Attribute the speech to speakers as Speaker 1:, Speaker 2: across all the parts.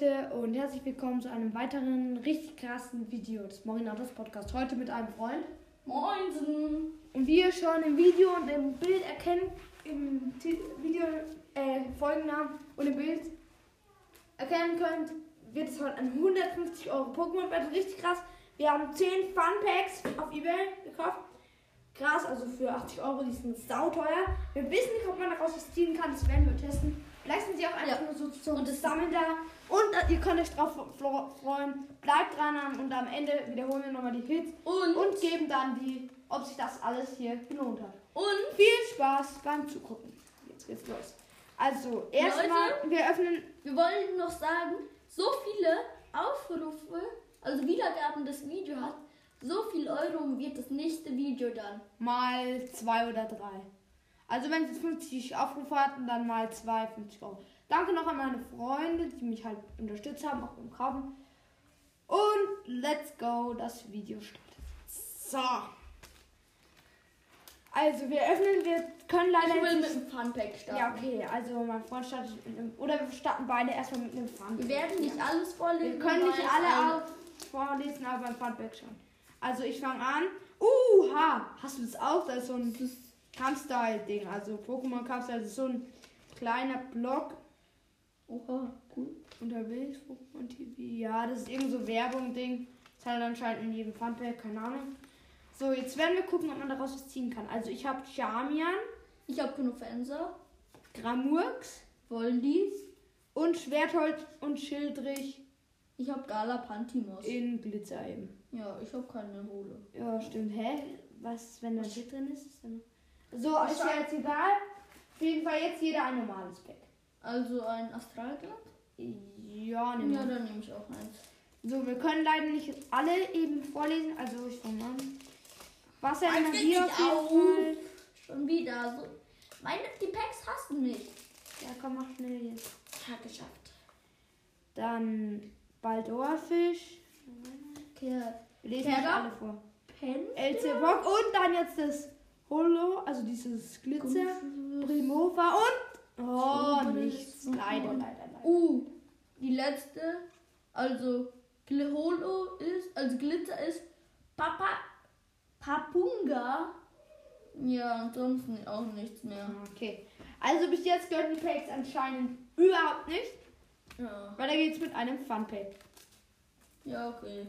Speaker 1: Leute und herzlich willkommen zu einem weiteren richtig krassen Video des Morinatos Podcast. Heute mit einem Freund.
Speaker 2: Moinsen!
Speaker 1: Und wie ihr schon im Video und im Bild erkennt, im Video, äh, Folgennamen und im Bild erkennen könnt, wird es heute ein 150 Euro Pokémon Battle. Richtig krass. Wir haben 10 Fun Packs auf Ebay gekauft. Krass, also für 80 Euro, die sind sauteuer. Wir wissen nicht, ob man daraus was ziehen kann, das werden wir testen. Vielleicht sind sie auch einfach
Speaker 2: Ja.
Speaker 1: nur so zum
Speaker 2: Und das-
Speaker 1: Sammeln da. Und äh, ihr könnt euch drauf freuen. Bleibt dran und am Ende wiederholen wir nochmal die Hits
Speaker 2: Und,
Speaker 1: und geben dann die, ob sich das alles hier gelohnt hat.
Speaker 2: und
Speaker 1: Viel Spaß beim Zugucken. Jetzt geht's los. Also, erstmal, wir öffnen.
Speaker 2: wir wollen noch sagen, so viele Aufrufe, also Wiedergaben das Video hat, so viel Euro wird das nächste Video dann.
Speaker 1: mal zwei oder drei. Also wenn es jetzt 50 Aufrufe hatten, dann mal zwei, 50 Euro. Danke noch an meine Freunde, die mich halt unterstützt haben, auch beim Kaufen. Und let's go, das Video startet. So. Also wir öffnen, wir können leider
Speaker 2: Ich will mit dem Funpack starten.
Speaker 1: Ja, okay, also mein Freund startet mit einem, oder wir starten beide erstmal mit einem Fun.
Speaker 2: Wir werden nicht alles vorlesen.
Speaker 1: Wir können nicht alle vorlesen, aber beim Funback schon. Also ich fange an. Uha! Hast du das auch? Das ist so ein Kampfstyle-Ding. Also Pokémon Kampfstyle ist so ein kleiner Block
Speaker 2: Oha, cool.
Speaker 1: unterwegs. Pokémon TV. Ja, das ist irgend so Werbung-Ding. Das hat anscheinend in jedem Funpack, keine Ahnung. So, jetzt werden wir gucken, ob man daraus was ziehen kann. Also ich habe Charmian,
Speaker 2: Ich habe Knufenser,
Speaker 1: Gramurks
Speaker 2: Voldies,
Speaker 1: und Schwertholz und Schildrich
Speaker 2: ich habe Galapantimos.
Speaker 1: in Glitzer eben.
Speaker 2: Ja, ich habe keine Hole.
Speaker 1: Ja, stimmt. Hä? Was, wenn da hier drin ist? ist. So, ist ja jetzt egal. Auf jeden Fall jetzt jeder ein normales Pack.
Speaker 2: Also ein Astralglatt?
Speaker 1: Ja, nehmen
Speaker 2: Ja, dann nehme ich auch eins.
Speaker 1: So, wir können leider nicht alle eben vorlesen. Also, ich fange an.
Speaker 2: Eins
Speaker 1: Wasserenergie
Speaker 2: geht
Speaker 1: auf jeden. Fall.
Speaker 2: Schon wieder. So. Meine, die Packs hassen mich.
Speaker 1: Ja, komm, mach schnell jetzt.
Speaker 2: Ja, geschafft.
Speaker 1: Dann Baldorfisch.
Speaker 2: Okay.
Speaker 1: Wir lesen nicht alle vor.
Speaker 2: Pen.
Speaker 1: Elzebock und dann jetzt das Holo, also dieses Glitzer. Primova und. Oh,
Speaker 2: So,
Speaker 1: nichts. Leider, leider, leider.
Speaker 2: Uh, die letzte. Also, Gl- Holo ist, also Glitzer ist Papa. Papunga. Ja, ansonsten auch nichts mehr.
Speaker 1: Okay. Also bis jetzt gehören die Packs anscheinend überhaupt nicht.
Speaker 2: Ja.
Speaker 1: Weiter geht's mit einem Fun Pack.
Speaker 2: Ja, okay.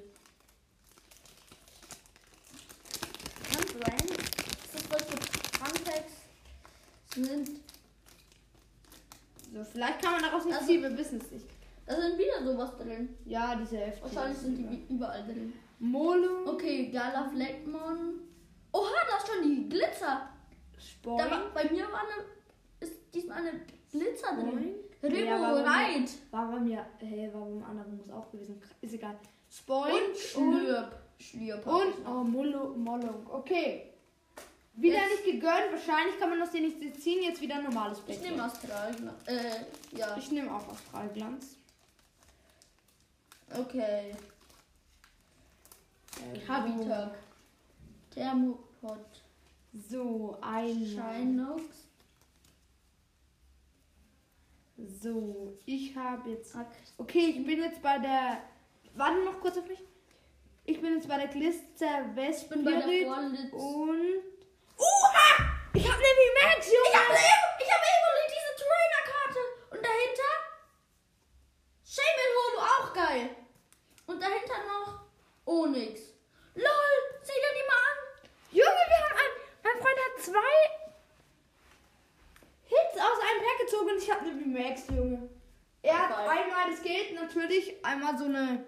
Speaker 2: Kann sein, dass solche Funpacks sind.
Speaker 1: So, vielleicht kann man daraus nicht
Speaker 2: Also-
Speaker 1: ziehen, wir wissen es nicht.
Speaker 2: Da sind wieder sowas drin.
Speaker 1: Ja, diese Hälfte.
Speaker 2: Wahrscheinlich sind die überall drin.
Speaker 1: Molo,
Speaker 2: Okay, Gala Fleckmon. Oha, da ist schon die Glitzer. Da war, bei mir war eine, ist diesmal eine Glitzer drin.
Speaker 1: Spoing.
Speaker 2: Remo
Speaker 1: Ja, war bei mir-
Speaker 2: Reit.
Speaker 1: War bei mir, hey, war beim anderen muss auch gewesen. Ist egal. Spoing
Speaker 2: Und Schlürp. Schlürp.
Speaker 1: und, oh, Molo, Mollung. Okay. Wieder
Speaker 2: Jetzt-
Speaker 1: nicht gegönnt. Wahrscheinlich kann man aus denen nicht ziehen. Jetzt wieder ein normales Pack.
Speaker 2: Ich nehme Astral. Äh, ja.
Speaker 1: Ich nehme auch Astralglanz.
Speaker 2: Okay.
Speaker 1: Äh,
Speaker 2: Habitak. Thermopod.
Speaker 1: So, ein.
Speaker 2: Shinox.
Speaker 1: So, ich habe jetzt. Okay, ich bin jetzt bei der. Warte noch kurz auf mich. Ich bin jetzt bei der Vespirit
Speaker 2: vorletzten.
Speaker 1: und. Uha! Ich habe nämlich Max, Junge!
Speaker 2: Ich habe eben, ich habe eben diese Trainer-Karte. Und dahinter Shaman Holo, auch geil. Und dahinter noch Onyx. LOL, sieh dir die mal an.
Speaker 1: Junge, wir haben ein. Mein Freund hat zwei Hits aus einem Pack gezogen und ich habe eine Max, Junge. Er hat einmal, das geht natürlich, einmal so eine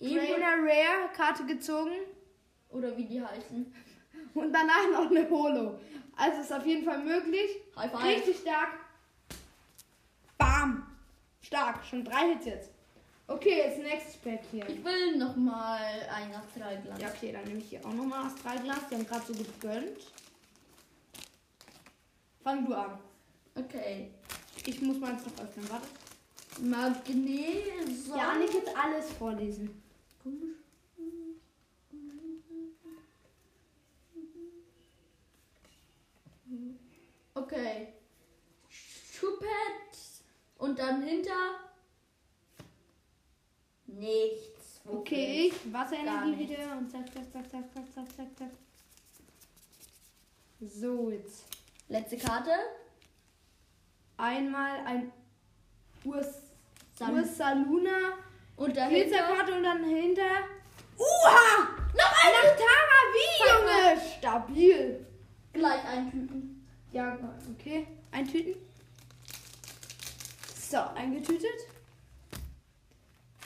Speaker 2: Evo-
Speaker 1: Trainer Rare Karte gezogen
Speaker 2: Oder wie die heißen.
Speaker 1: Und danach noch eine Holo. Also ist auf jeden Fall möglich.
Speaker 2: High five.
Speaker 1: Richtig stark. Bam. Stark. Schon drei Hits jetzt. Okay, jetzt nächstes Pack hier.
Speaker 2: Ich will nochmal ein Astralglanz.
Speaker 1: Ja, okay, dann nehme ich hier auch nochmal Astralglas. Die haben gerade so gegönnt. Fang du an.
Speaker 2: Okay.
Speaker 1: Ich muss meins noch öffnen. Warte.
Speaker 2: Magneson.
Speaker 1: Ja, nicht jetzt alles vorlesen.
Speaker 2: Okay. Schuppet. Und dann hinter
Speaker 1: Okay, ich Wasserenergie
Speaker 2: nichts.
Speaker 1: wieder und zack, zack, zack, zack, zack, zack, zack, zack. So, jetzt
Speaker 2: Letzte Karte.
Speaker 1: einmal ein Ursaluna
Speaker 2: Und dahinter.
Speaker 1: Glitzerkarte und dann hinter. Uha!
Speaker 2: Noch eine!
Speaker 1: Nachtara wie. Junge! Stabil.
Speaker 2: Gleich eintüten.
Speaker 1: Ja, okay. Eintüten. So, eingetütet.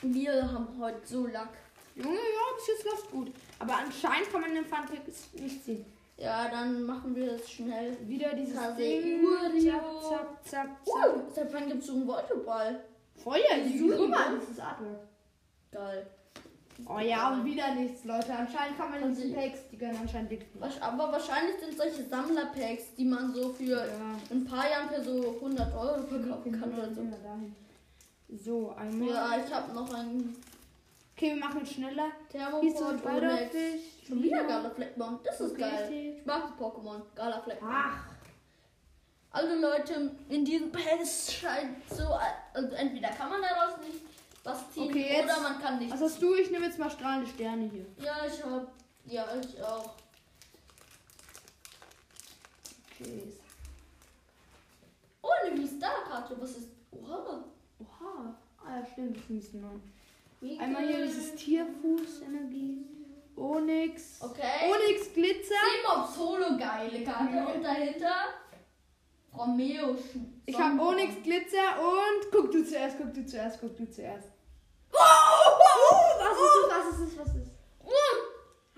Speaker 2: Wir haben heute so Lack.
Speaker 1: Junge, ja, bis jetzt läuft gut. Aber anscheinend kann man den Funpack nicht ziehen.
Speaker 2: Ja, dann machen wir das schnell.
Speaker 1: Wieder dieses
Speaker 2: Kase
Speaker 1: Ding. Zack, zack, zack, zack.
Speaker 2: Uh, seit wann gibt's so einen Volteball?
Speaker 1: Feuer, guck mal, das ist Artwork.
Speaker 2: Geil.
Speaker 1: Oh ja, und wieder nichts, Leute. Anscheinend kann man diese
Speaker 2: sie-
Speaker 1: Packs, die können anscheinend.
Speaker 2: Wasch- Aber wahrscheinlich sind solche Sammlerpacks, die man so für
Speaker 1: Ja.
Speaker 2: ein paar Jahren für so 100 Euro verkaufen kann oder so.
Speaker 1: So, einmal.
Speaker 2: Ja, ich habe noch einen
Speaker 1: Okay, wir machen es schneller.
Speaker 2: Ohne
Speaker 1: Butterfisch.
Speaker 2: Schon wieder Gala Fleckbomb. Das ist
Speaker 1: Okay,
Speaker 2: geil. Ich mag das Pokémon. Gala Fleckbomb.
Speaker 1: Ach,
Speaker 2: Alle Leute in diesem Packs scheint so. Also entweder kann man daraus nicht was ziehen
Speaker 1: Okay, jetzt-
Speaker 2: oder man kann nicht.
Speaker 1: was hast du? Ich nehme jetzt mal strahlende Sterne hier.
Speaker 2: Ja, ich hab. Ja, ich auch.
Speaker 1: Okay.
Speaker 2: Oh, eine V-Star-Karte. Was ist. Oha.
Speaker 1: Oha. Ah ja, stimmt, das wir.
Speaker 2: Wie
Speaker 1: Einmal hier dieses Tierfuß-Energie. Onyx.
Speaker 2: Okay.
Speaker 1: Onyx Glitzer.
Speaker 2: Seemob Solo geile Karte und dahinter Romeo. Sch-
Speaker 1: Ich habe. Onyx Glitzer und guck du zuerst, guck du zuerst, guck du zuerst. Was ist es? Was ist es? Was ist es? Oh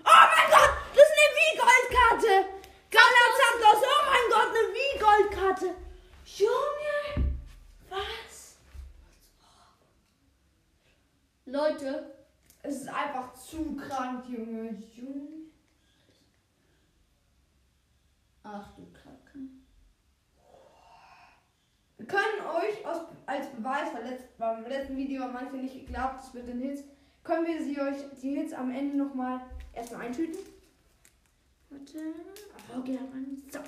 Speaker 1: mein Gott, das ist eine V-Gold-Karte. Galazapdos, oh mein Gott, eine V-Gold-Karte. Junge, was?
Speaker 2: Leute,
Speaker 1: Es ist einfach zu krank, Junge. Junge.
Speaker 2: ach du Kacke.
Speaker 1: Wir können euch aus, als Beweis, weil letzt, beim letzten Video haben manche nicht geglaubt, es wird den Hits, können wir sie euch, die Hits am Ende nochmal erstmal eintüten. Warte. Oh, geht auf.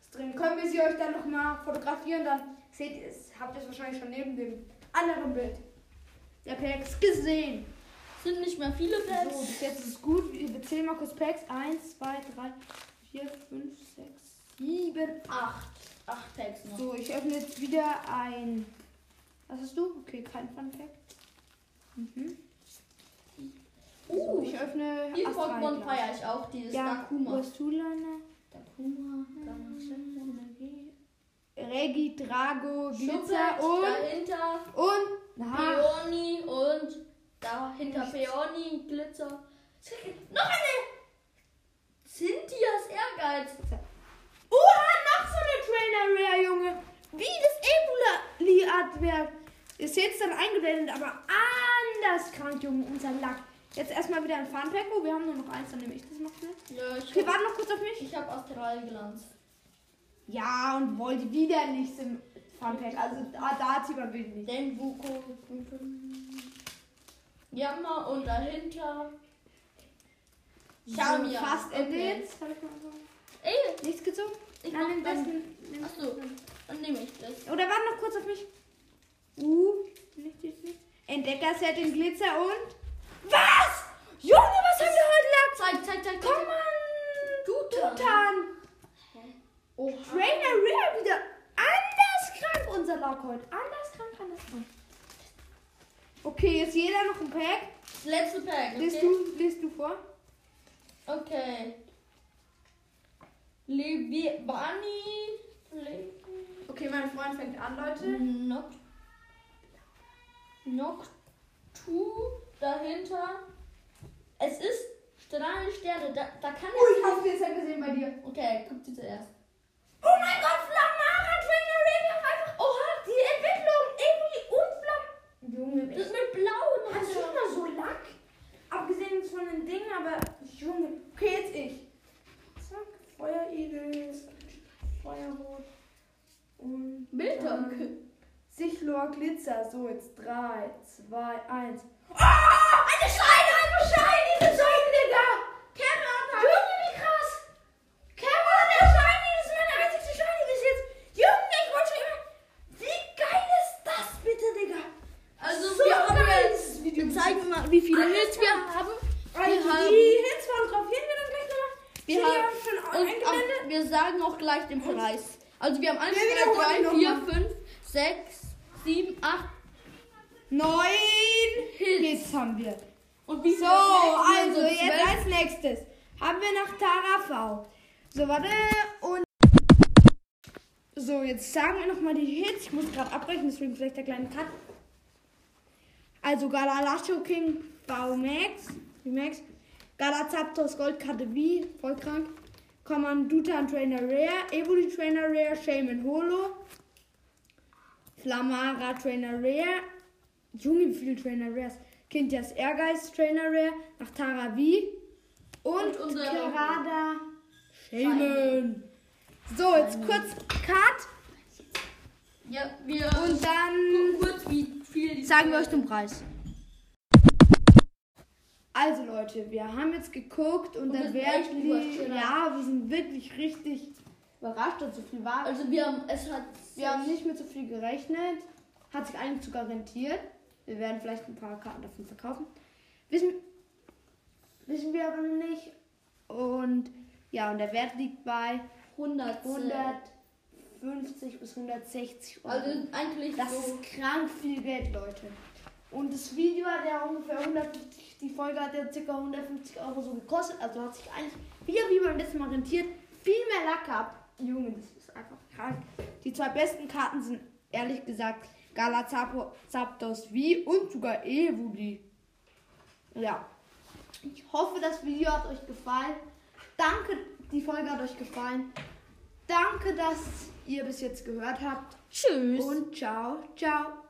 Speaker 1: Ist drin. Können wir sie euch dann nochmal fotografieren, dann seht ihr es, habt ihr es wahrscheinlich schon neben dem anderen Bild der Packs gesehen.
Speaker 2: Sind nicht mehr viele
Speaker 1: So,
Speaker 2: Packs.
Speaker 1: bis jetzt ist es gut. Wir zählen mal kurz Packs. 1, 2, 3, 4, 5, 6, 7, 8.
Speaker 2: Acht. Acht Packs noch.
Speaker 1: So, ich öffne jetzt wieder ein. Was hast du? Okay, kein Fun Fact. Mhm. So,
Speaker 2: Uh,
Speaker 1: ich öffne.
Speaker 2: die
Speaker 1: Astralglas.
Speaker 2: Pokémon feiere ich auch. Die ist
Speaker 1: Ja,
Speaker 2: Nakuma.
Speaker 1: Urstulana,
Speaker 2: Nakuma.
Speaker 1: Energie, Regi, Drago, Glitzer und.
Speaker 2: dahinter
Speaker 1: Und. Na,
Speaker 2: Peony und dahinter Peony, Glitzer. Noch eine! Cynthias Ehrgeiz.
Speaker 1: Oha, noch so eine Trainer Rare, Junge. Wie das Ebula-Art Ist jetzt dann eingeblendet, aber anders krank, Junge, unser Lack. Jetzt erstmal wieder ein Funpack. Oh, wir haben nur noch eins, dann nehme ich das noch schnell.
Speaker 2: Ja, ich
Speaker 1: Okay, warte noch kurz auf mich.
Speaker 2: ich hab Astralglanz.
Speaker 1: Ja, und wollte wieder nichts im Funpack. Also da, da zieht man wirklich nicht.
Speaker 2: Den Vuko. Jammer und dahinter. Charmia.
Speaker 1: So, fast Ende
Speaker 2: Okay.
Speaker 1: jetzt.
Speaker 2: Ey,
Speaker 1: Nichts gezogen?
Speaker 2: ich
Speaker 1: Nein, nimm das. Nimm, nimm
Speaker 2: Achso, dann nehme ich das.
Speaker 1: Oder warte noch kurz auf mich. Uh, nicht, nicht, nicht. Entdeckerset in Glitzer und. Was? Junge, was haben wir heute Lack?
Speaker 2: Zeig, zeig, zeig.
Speaker 1: Komm an!
Speaker 2: Dutan.
Speaker 1: Dutan!
Speaker 2: Oha.
Speaker 1: Trainer Rare wieder anders krank, unser Lack heute. Anders krank, anders krank. Okay, jetzt jeder noch ein Pack.
Speaker 2: Das letzte Pack. Okay?
Speaker 1: Liest du, liest du vor?
Speaker 2: Okay. Libani.
Speaker 1: Okay, mein Freund fängt an, Leute.
Speaker 2: Not. Noctu dahinter. Es ist strahlende Sterne. Da, da kann
Speaker 1: Oh, ich hab's jetzt ja gesehen bei dir.
Speaker 2: Okay, guck sie zuerst.
Speaker 1: Oh mein so, jetzt 3, 2, 1. Oh! Eine Scheide, eine Scheide, diese Scheide, Digga! Kevin Junge, wie krass! Kevin hat eine ist meine einzige Scheide bis jetzt. Junge, ich wollte schon immer. Wie geil ist das bitte, Digga?
Speaker 2: Also, wir haben jetzt.
Speaker 1: Video
Speaker 2: zeigen mal, wie viele ah, Alter. Hits wir
Speaker 1: haben.
Speaker 2: Wir
Speaker 1: also, haben die Hits fotografieren wir dann gleich nochmal. Wir haben, haben schon auch,
Speaker 2: Wir sagen auch gleich den Preis. Also, wir haben 1, 2, 3, 4, 5, 6. 7, 8,
Speaker 1: Neun
Speaker 2: Hits.
Speaker 1: Haben wir.
Speaker 2: und wie
Speaker 1: So, also
Speaker 2: So
Speaker 1: jetzt als nächstes haben wir noch Tara V. So, warte. Und. So, jetzt sagen wir nochmal die Hits. Ich muss gerade abbrechen, deswegen vielleicht der kleine Cut. Also Galalacho King V Max. Galazaptos Goldkarte V. Voll krank. Commandutan Trainer Rare. Evoli Trainer Rare. Shaman Holo. Flamara Trainer Rare. Junge, wie viele Trainer Rares. Kintias Ehrgeiz Trainer Rare. Nach Tara V. Und,
Speaker 2: Und
Speaker 1: Kerada Shaman. So, jetzt kurz Cut.
Speaker 2: Ja, wir
Speaker 1: Und dann
Speaker 2: kurz, wie viel
Speaker 1: sagen wir euch den Preis. Also Leute, wir haben jetzt geguckt und,
Speaker 2: Und wir echt
Speaker 1: liegt.
Speaker 2: überrascht.
Speaker 1: Ja, wir sind wirklich richtig überrascht, dass so viel war.
Speaker 2: Also wir haben, es hat...
Speaker 1: wir haben nicht mit so viel gerechnet. Hat sich eigentlich sogar rentiert. Wir werden vielleicht ein paar Karten davon verkaufen. Wissen, wissen wir aber noch nicht. Und ja, und der Wert liegt bei
Speaker 2: 100.
Speaker 1: 150 bis 160 Euro.
Speaker 2: Also eigentlich
Speaker 1: Das
Speaker 2: so...
Speaker 1: ist krank viel Geld, Leute. Und das Video hat ja ungefähr 150, die Folge hat ja ca. 150 Euro so gekostet. Also hat sich eigentlich wieder wie beim letzten Mal rentiert. Viel mehr Lack gehabt. Junge, das ist einfach krank. Die zwei besten Karten sind ehrlich gesagt Galazapdos V und sogar Evoli. Ja. Ich hoffe, das Video hat euch gefallen. Danke, die Folge hat euch gefallen. Danke, dass ihr bis jetzt gehört habt.
Speaker 2: Tschüss.
Speaker 1: Und ciao, ciao.